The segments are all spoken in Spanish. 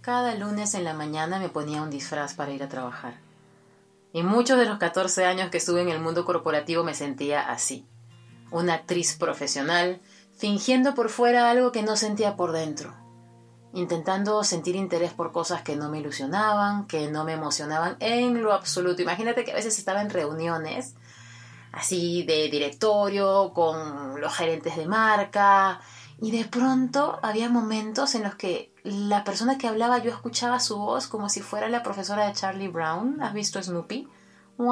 Cada lunes en la mañana me ponía un disfraz para ir a trabajar. Y muchos de los 14 años que estuve en el mundo corporativo me sentía así. Una actriz profesional, fingiendo por fuera algo que no sentía por dentro. Intentando sentir interés por cosas que no me ilusionaban, que no me emocionaban en lo absoluto. Imagínate que a veces estaba en reuniones así de directorio, con los gerentes de marca, y de pronto había momentos en los que la persona que hablaba yo escuchaba su voz como si fuera la profesora de Charlie Brown. ¿Has visto Snoopy? Y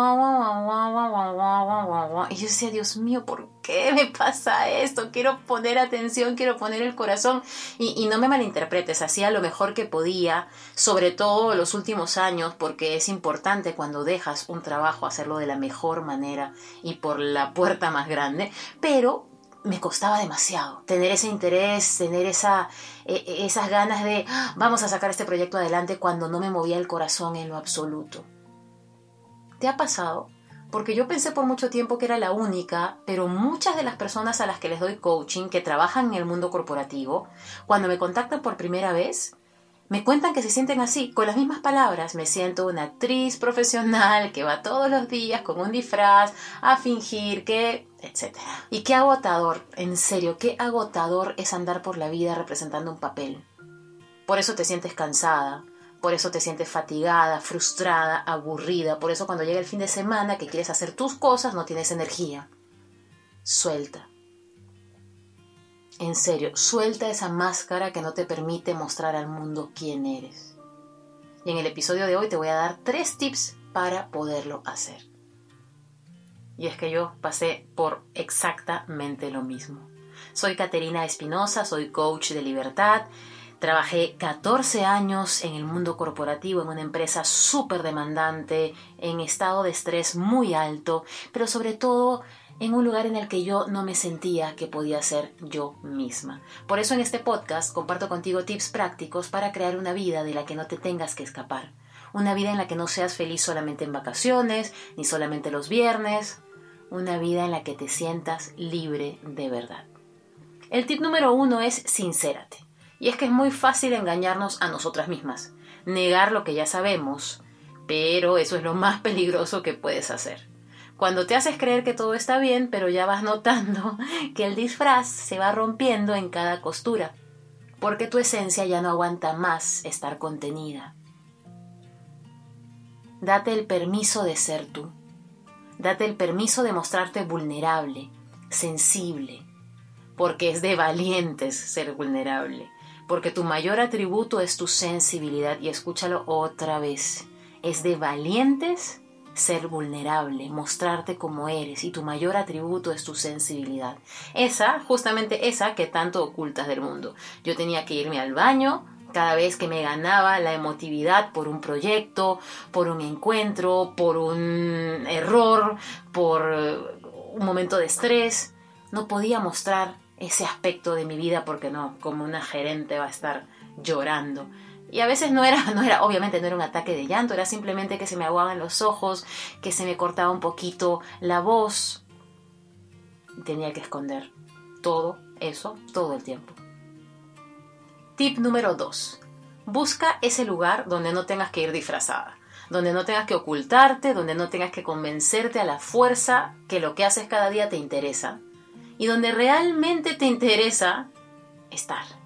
yo decía, Dios mío, ¿por qué me pasa esto? Quiero poner atención, quiero poner el corazón. Y, y, no me malinterpretes, hacía lo mejor que podía, sobre todo los últimos años, porque es importante cuando dejas un trabajo hacerlo de la mejor manera y por la puerta más grande. Pero me costaba demasiado tener ese interés, tener esa, e, e, esas ganas de ah, vamos a sacar este proyecto adelante cuando no me movía el corazón en lo absoluto. ¿Te ha pasado? Porque yo pensé por mucho tiempo que era la única, pero muchas de las personas a las que les doy coaching, que trabajan en el mundo corporativo, cuando me contactan por primera vez, me cuentan que se sienten así, con las mismas palabras. Me siento una actriz profesional que va todos los días con un disfraz a fingir que, etc. Y qué agotador, en serio, qué agotador es andar por la vida representando un papel. Por eso te sientes cansada, por eso te sientes fatigada, frustrada, aburrida, por eso cuando llega el fin de semana que quieres hacer tus cosas no tienes energía. Suelta en serio, suelta esa máscara que no te permite mostrar al mundo quién eres. Y en el episodio de hoy te voy a dar tres tips para poderlo hacer. Y es que yo pasé por exactamente lo mismo. Soy Caterina Espinosa, soy coach de libertad. Trabajé 14 años en el mundo corporativo, en una empresa súper demandante, en estado de estrés muy alto, pero sobre todo en un lugar en el que yo no me sentía que podía ser yo misma. Por eso en este podcast comparto contigo tips prácticos para crear una vida de la que no te tengas que escapar. Una vida en la que no seas feliz solamente en vacaciones, ni solamente los viernes. Una vida en la que te sientas libre de verdad. El tip número uno es sincérate. Y es que es muy fácil engañarnos a nosotras mismas, negar lo que ya sabemos, pero eso es lo más peligroso que puedes hacer. Cuando te haces creer que todo está bien, pero ya vas notando que el disfraz se va rompiendo en cada costura, porque tu esencia ya no aguanta más estar contenida. Date el permiso de ser tú. Date el permiso de mostrarte vulnerable, sensible, porque es de valientes ser vulnerable, porque tu mayor atributo es tu sensibilidad, y escúchalo otra vez, es de valientes ser vulnerable, mostrarte como eres y tu mayor atributo es tu sensibilidad. Esa, justamente esa que tanto ocultas del mundo. Yo tenía que irme al baño cada vez que me ganaba la emotividad por un proyecto, por un encuentro, por un error, por un momento de estrés. No podía mostrar ese aspecto de mi vida porque no, como una gerente va a estar llorando. Y a veces no era, no era, obviamente no era un ataque de llanto, era simplemente que se me aguaban los ojos, que se me cortaba un poquito la voz. Tenía que esconder todo eso todo el tiempo. Tip número 2. Busca ese lugar donde no tengas que ir disfrazada, donde no tengas que ocultarte, donde no tengas que convencerte a la fuerza que lo que haces cada día te interesa y donde realmente te interesa estar.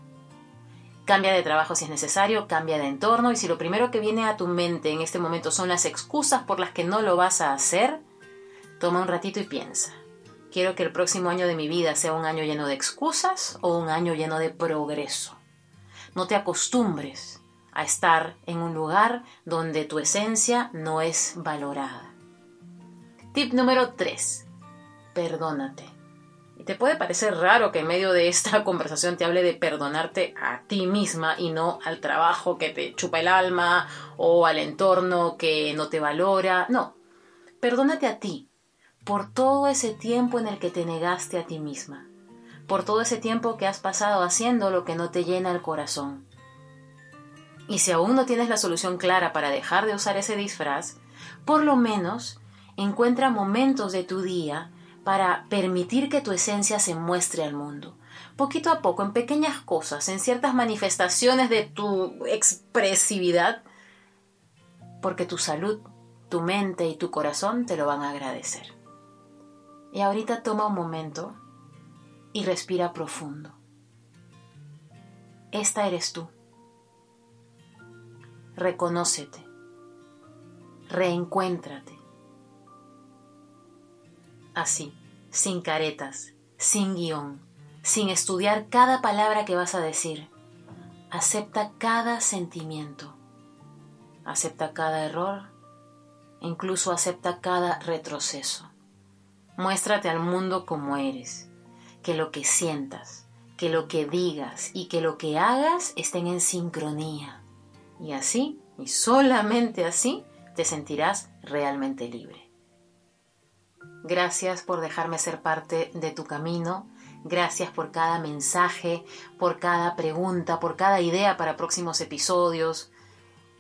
Cambia de trabajo si es necesario, cambia de entorno y si lo primero que viene a tu mente en este momento son las excusas por las que no lo vas a hacer, toma un ratito y piensa. ¿Quiero que el próximo año de mi vida sea un año lleno de excusas o un año lleno de progreso? No te acostumbres a estar en un lugar donde tu esencia no es valorada. Tip número 3. Perdónate. Te puede parecer raro que en medio de esta conversación te hable de perdonarte a ti misma y no al trabajo que te chupa el alma o al entorno que no te valora. No, perdónate a ti por todo ese tiempo en el que te negaste a ti misma, por todo ese tiempo que has pasado haciendo lo que no te llena el corazón. Y si aún no tienes la solución clara para dejar de usar ese disfraz, por lo menos encuentra momentos de tu día para permitir que tu esencia se muestre al mundo, poquito a poco, en pequeñas cosas, en ciertas manifestaciones de tu expresividad, porque tu salud, tu mente y tu corazón te lo van a agradecer. Y ahorita toma un momento y respira profundo. Esta eres tú. Reconócete. Reencuéntrate. Así, sin caretas, sin guion, sin estudiar cada palabra que vas a decir. Acepta cada sentimiento. Acepta cada error. Incluso acepta cada retroceso. Muéstrate al mundo como eres. Que lo que sientas, que lo que digas y que lo que hagas estén en sincronía. Y así, y solamente así, te sentirás realmente libre. Gracias por dejarme ser parte de tu camino Gracias por cada mensaje, por cada pregunta, por cada idea para próximos episodios.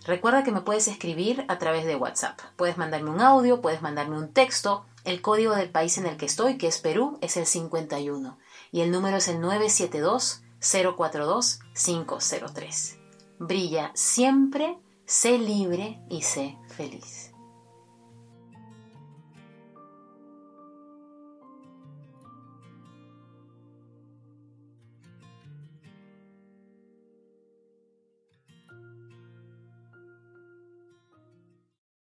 Recuerda que me puedes escribir a través de WhatsApp. Puedes mandarme un audio, puedes mandarme un texto. El código del país en el que estoy, que es Perú, es el 51 y el número es el 972-042-503. Brilla siempre, sé libre y sé feliz.